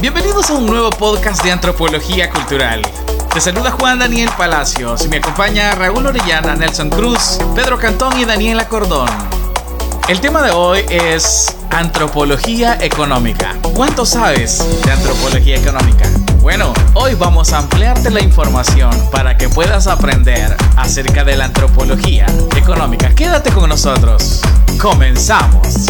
Bienvenidos a un nuevo podcast de antropología cultural. Te saluda Juan Daniel Palacios y me acompaña Raúl Orellana, Nelson Cruz, Pedro Cantón y Daniela Cordón. El tema de hoy es antropología económica. ¿Cuánto sabes de antropología económica? Bueno, hoy vamos a ampliarte la información para que puedas aprender acerca de la antropología económica. Quédate con nosotros. Comenzamos.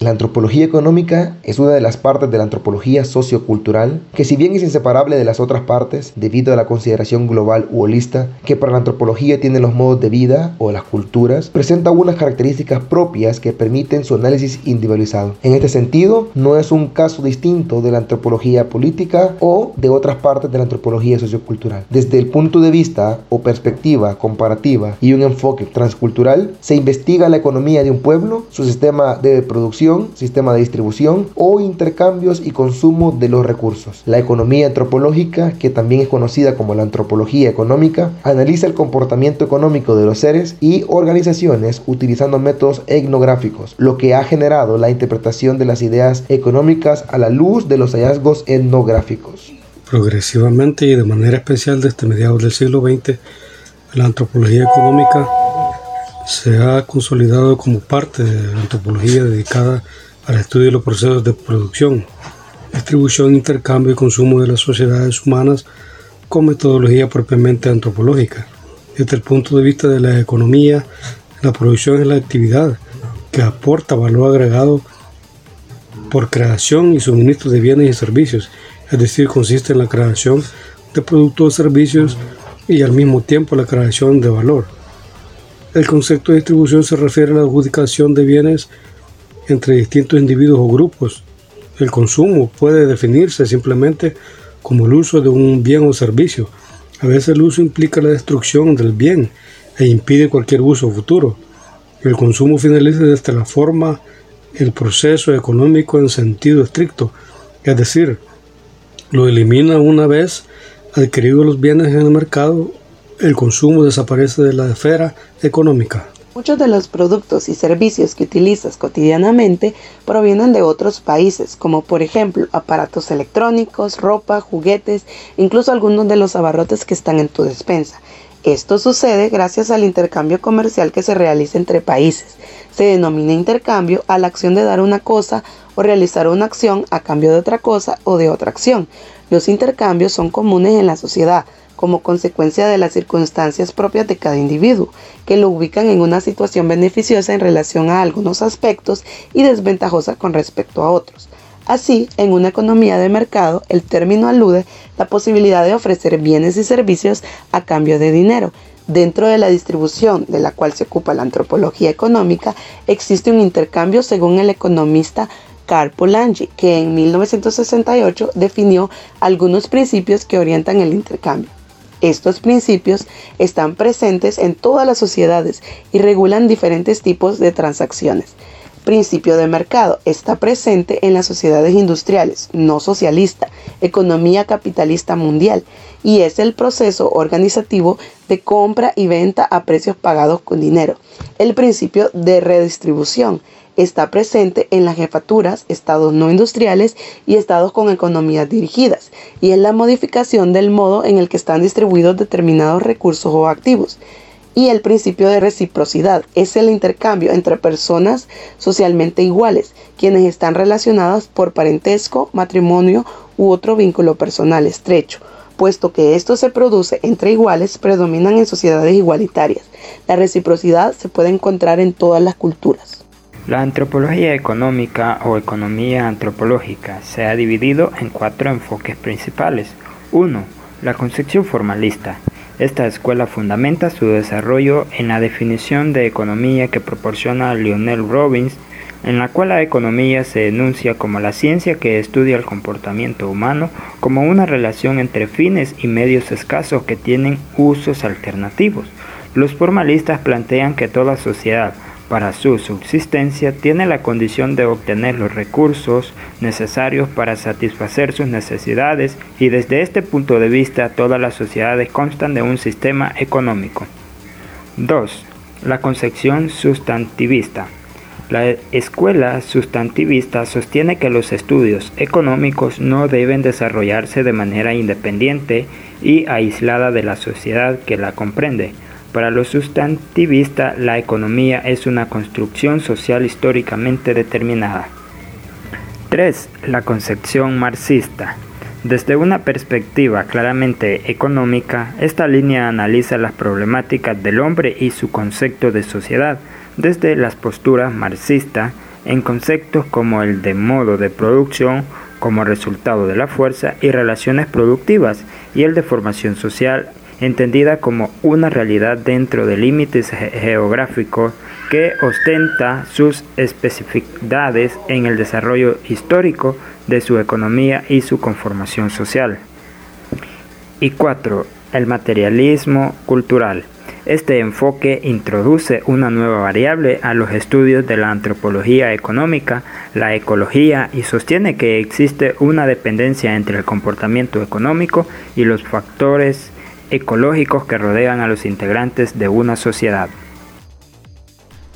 La antropología económica es una de las partes de la antropología sociocultural que si bien es inseparable de las otras partes debido a la consideración global u holista que para la antropología tiene los modos de vida o las culturas, presenta algunas características propias que permiten su análisis individualizado. En este sentido, no es un caso distinto de la antropología política o de otras partes de la antropología sociocultural. Desde el punto de vista o perspectiva comparativa y un enfoque transcultural, se investiga la economía de un pueblo, su sistema de producción, sistema de distribución o intercambios y consumo de los recursos. La economía antropológica, que también es conocida como la antropología económica, analiza el comportamiento económico de los seres y organizaciones utilizando métodos etnográficos, lo que ha generado la interpretación de las ideas económicas a la luz de los hallazgos etnográficos. Progresivamente y de manera especial desde mediados del siglo XX, la antropología económica se ha consolidado como parte de la antropología dedicada al estudio de los procesos de producción, distribución, intercambio y consumo de las sociedades humanas con metodología propiamente antropológica. Desde el punto de vista de la economía, la producción es la actividad que aporta valor agregado por creación y suministro de bienes y servicios, es decir, consiste en la creación de productos o servicios y al mismo tiempo la creación de valor. El concepto de distribución se refiere a la adjudicación de bienes entre distintos individuos o grupos. El consumo puede definirse simplemente como el uso de un bien o servicio. A veces el uso implica la destrucción del bien e impide cualquier uso futuro. El consumo finaliza desde la forma el proceso económico en sentido estricto, es decir, lo elimina una vez adquiridos los bienes en el mercado el consumo desaparece de la esfera económica. Muchos de los productos y servicios que utilizas cotidianamente provienen de otros países, como por ejemplo aparatos electrónicos, ropa, juguetes, incluso algunos de los abarrotes que están en tu despensa. Esto sucede gracias al intercambio comercial que se realiza entre países. Se denomina intercambio a la acción de dar una cosa o realizar una acción a cambio de otra cosa o de otra acción. Los intercambios son comunes en la sociedad, como consecuencia de las circunstancias propias de cada individuo, que lo ubican en una situación beneficiosa en relación a algunos aspectos y desventajosa con respecto a otros. Así, en una economía de mercado, el término alude la posibilidad de ofrecer bienes y servicios a cambio de dinero. Dentro de la distribución de la cual se ocupa la antropología económica, existe un intercambio según el economista Carl Polanyi, que en 1968 definió algunos principios que orientan el intercambio. Estos principios están presentes en todas las sociedades y regulan diferentes tipos de transacciones. Principio de mercado está presente en las sociedades industriales, no socialista, economía capitalista mundial, y es el proceso organizativo de compra y venta a precios pagados con dinero. El principio de redistribución está presente en las jefaturas, estados no industriales y estados con economías dirigidas, y en la modificación del modo en el que están distribuidos determinados recursos o activos. Y el principio de reciprocidad es el intercambio entre personas socialmente iguales, quienes están relacionadas por parentesco, matrimonio u otro vínculo personal estrecho. Puesto que esto se produce entre iguales, predominan en sociedades igualitarias. La reciprocidad se puede encontrar en todas las culturas. La antropología económica o economía antropológica se ha dividido en cuatro enfoques principales. 1. La concepción formalista. Esta escuela fundamenta su desarrollo en la definición de economía que proporciona Lionel Robbins, en la cual la economía se enuncia como la ciencia que estudia el comportamiento humano como una relación entre fines y medios escasos que tienen usos alternativos. Los formalistas plantean que toda sociedad, para su subsistencia tiene la condición de obtener los recursos necesarios para satisfacer sus necesidades y desde este punto de vista todas las sociedades constan de un sistema económico. 2. La concepción sustantivista. La escuela sustantivista sostiene que los estudios económicos no deben desarrollarse de manera independiente y aislada de la sociedad que la comprende. Para los sustantivistas, la economía es una construcción social históricamente determinada. 3. La concepción marxista. Desde una perspectiva claramente económica, esta línea analiza las problemáticas del hombre y su concepto de sociedad desde las posturas marxistas en conceptos como el de modo de producción como resultado de la fuerza y relaciones productivas y el de formación social entendida como una realidad dentro de límites geográficos que ostenta sus especificidades en el desarrollo histórico de su economía y su conformación social. Y 4. El materialismo cultural. Este enfoque introduce una nueva variable a los estudios de la antropología económica, la ecología, y sostiene que existe una dependencia entre el comportamiento económico y los factores ecológicos que rodean a los integrantes de una sociedad.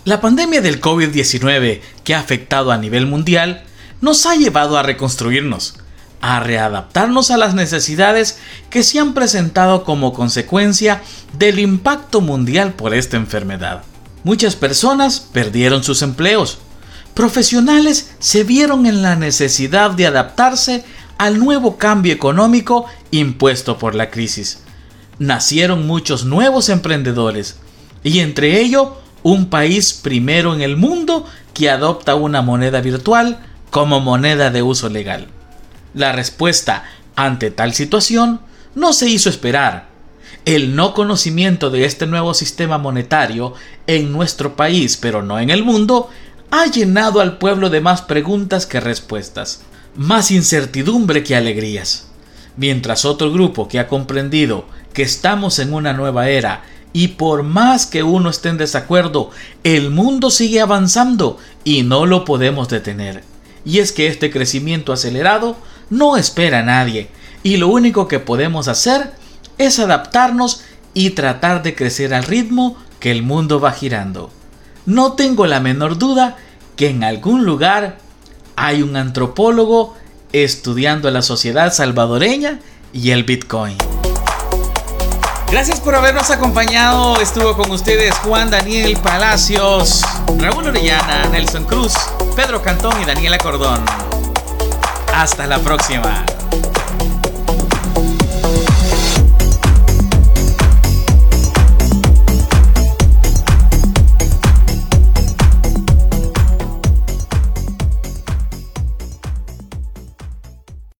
La pandemia del COVID-19 que ha afectado a nivel mundial nos ha llevado a reconstruirnos, a readaptarnos a las necesidades que se han presentado como consecuencia del impacto mundial por esta enfermedad. Muchas personas perdieron sus empleos. Profesionales se vieron en la necesidad de adaptarse al nuevo cambio económico impuesto por la crisis. Nacieron muchos nuevos emprendedores y entre ellos un país primero en el mundo que adopta una moneda virtual como moneda de uso legal. La respuesta ante tal situación no se hizo esperar. El no conocimiento de este nuevo sistema monetario en nuestro país, pero no en el mundo, ha llenado al pueblo de más preguntas que respuestas, más incertidumbre que alegrías. Mientras otro grupo que ha comprendido que estamos en una nueva era y por más que uno esté en desacuerdo, el mundo sigue avanzando y no lo podemos detener. Y es que este crecimiento acelerado no espera a nadie y lo único que podemos hacer es adaptarnos y tratar de crecer al ritmo que el mundo va girando. No tengo la menor duda que en algún lugar hay un antropólogo estudiando la sociedad salvadoreña y el Bitcoin. Gracias por habernos acompañado. Estuvo con ustedes Juan Daniel Palacios, Raúl Orellana, Nelson Cruz, Pedro Cantón y Daniela Cordón. Hasta la próxima.